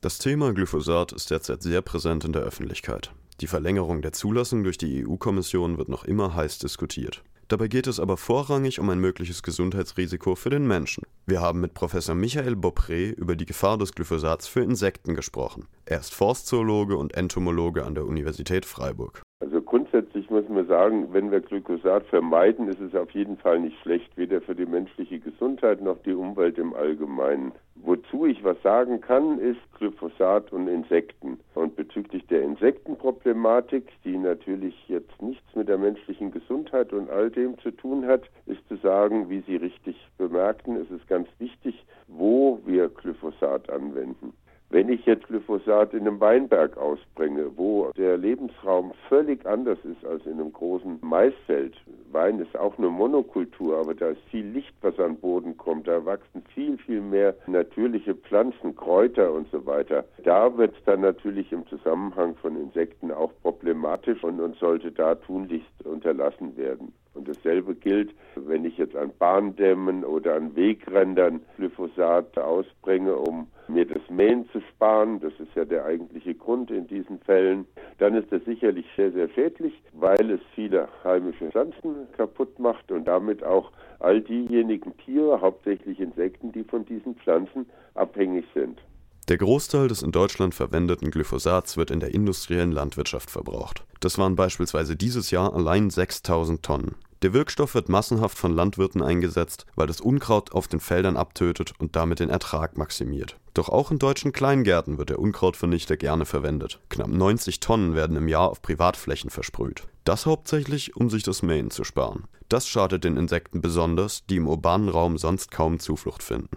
Das Thema Glyphosat ist derzeit sehr präsent in der Öffentlichkeit. Die Verlängerung der Zulassung durch die EU-Kommission wird noch immer heiß diskutiert. Dabei geht es aber vorrangig um ein mögliches Gesundheitsrisiko für den Menschen. Wir haben mit Professor Michael Beaupré über die Gefahr des Glyphosats für Insekten gesprochen. Er ist Forstzoologe und Entomologe an der Universität Freiburg. Also grundsätzlich muss man sagen, wenn wir Glyphosat vermeiden, ist es auf jeden Fall nicht schlecht, weder für die menschliche Gesundheit noch die Umwelt im Allgemeinen. Wozu ich was sagen kann, ist Glyphosat und Insekten. Und bezüglich der Insektenproblematik, die natürlich jetzt nichts mit der menschlichen Gesundheit und all dem zu tun hat, ist zu sagen, wie Sie richtig bemerkten, ist es ganz wichtig, wo wir Glyphosat anwenden. Wenn ich jetzt Glyphosat in einem Weinberg ausbringe, wo der Lebensraum völlig anders ist als in einem großen Maisfeld, Wein ist auch eine Monokultur, aber da ist viel Licht, was an Boden kommt, da wachsen viel, viel mehr natürliche Pflanzen, Kräuter und so weiter. Da wird es dann natürlich im Zusammenhang von Insekten auch problematisch und, und sollte da tunlichst unterlassen werden. Und dasselbe gilt, wenn ich jetzt an Bahndämmen oder an Wegrändern Glyphosat ausbringe, um mir das Mähen zu sparen, das ist ja der eigentliche Grund in diesen Fällen, dann ist das sicherlich sehr, sehr schädlich, weil es viele heimische Pflanzen kaputt macht und damit auch all diejenigen Tiere, hauptsächlich Insekten, die von diesen Pflanzen abhängig sind. Der Großteil des in Deutschland verwendeten Glyphosats wird in der industriellen Landwirtschaft verbraucht. Das waren beispielsweise dieses Jahr allein 6000 Tonnen. Der Wirkstoff wird massenhaft von Landwirten eingesetzt, weil das Unkraut auf den Feldern abtötet und damit den Ertrag maximiert. Doch auch in deutschen Kleingärten wird der Unkrautvernichter gerne verwendet. Knapp 90 Tonnen werden im Jahr auf Privatflächen versprüht. Das hauptsächlich, um sich das Mähen zu sparen. Das schadet den Insekten besonders, die im urbanen Raum sonst kaum Zuflucht finden.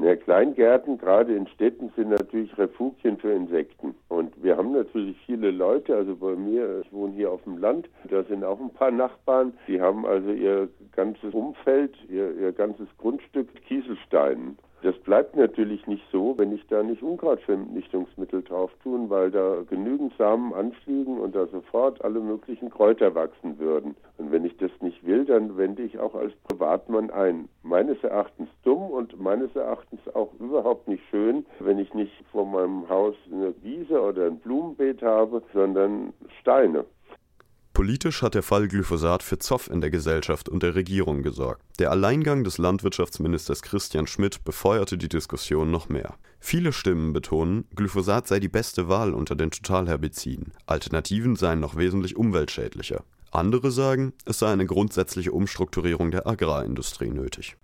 Ja, Kleingärten, gerade in Städten, sind natürlich Refugien für Insekten. Und wir haben natürlich viele Leute, also bei mir, ich wohne hier auf dem Land, da sind auch ein paar Nachbarn, die haben also ihr ganzes Umfeld, ihr, ihr ganzes Grundstück Kieselsteinen. Das bleibt natürlich nicht so, wenn ich da nicht Unkrautvernichtungsmittel drauf tun, weil da genügend Samen anfliegen und da sofort alle möglichen Kräuter wachsen würden. Und wenn ich das nicht will, dann wende ich auch als Privatmann ein. Meines Erachtens dumm und meines Erachtens auch überhaupt nicht schön, wenn ich nicht vor meinem Haus eine Wiese oder ein Blumenbeet habe, sondern Steine. Politisch hat der Fall Glyphosat für Zoff in der Gesellschaft und der Regierung gesorgt. Der Alleingang des Landwirtschaftsministers Christian Schmidt befeuerte die Diskussion noch mehr. Viele Stimmen betonen, Glyphosat sei die beste Wahl unter den Totalherbiziden. Alternativen seien noch wesentlich umweltschädlicher. Andere sagen, es sei eine grundsätzliche Umstrukturierung der Agrarindustrie nötig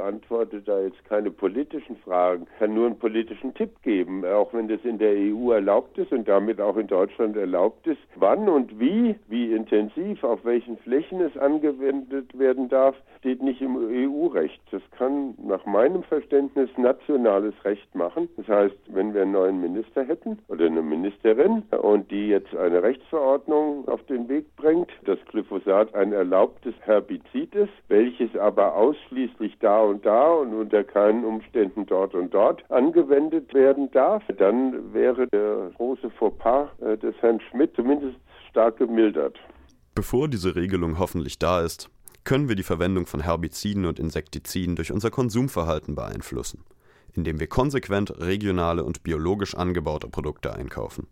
beantworte da jetzt keine politischen Fragen, kann nur einen politischen Tipp geben, auch wenn das in der EU erlaubt ist und damit auch in Deutschland erlaubt ist. Wann und wie, wie intensiv, auf welchen Flächen es angewendet werden darf, steht nicht im EU-Recht. Das kann nach meinem Verständnis nationales Recht machen. Das heißt, wenn wir einen neuen Minister hätten oder eine Ministerin und die jetzt eine Rechtsverordnung auf den Weg bringt, dass Glyphosat ein erlaubtes Herbizid ist, welches aber ausschließlich da und da und unter keinen Umständen dort und dort angewendet werden darf, dann wäre der große Fauxpas äh, des Herrn Schmidt zumindest stark gemildert. Bevor diese Regelung hoffentlich da ist, können wir die Verwendung von Herbiziden und Insektiziden durch unser Konsumverhalten beeinflussen, indem wir konsequent regionale und biologisch angebaute Produkte einkaufen.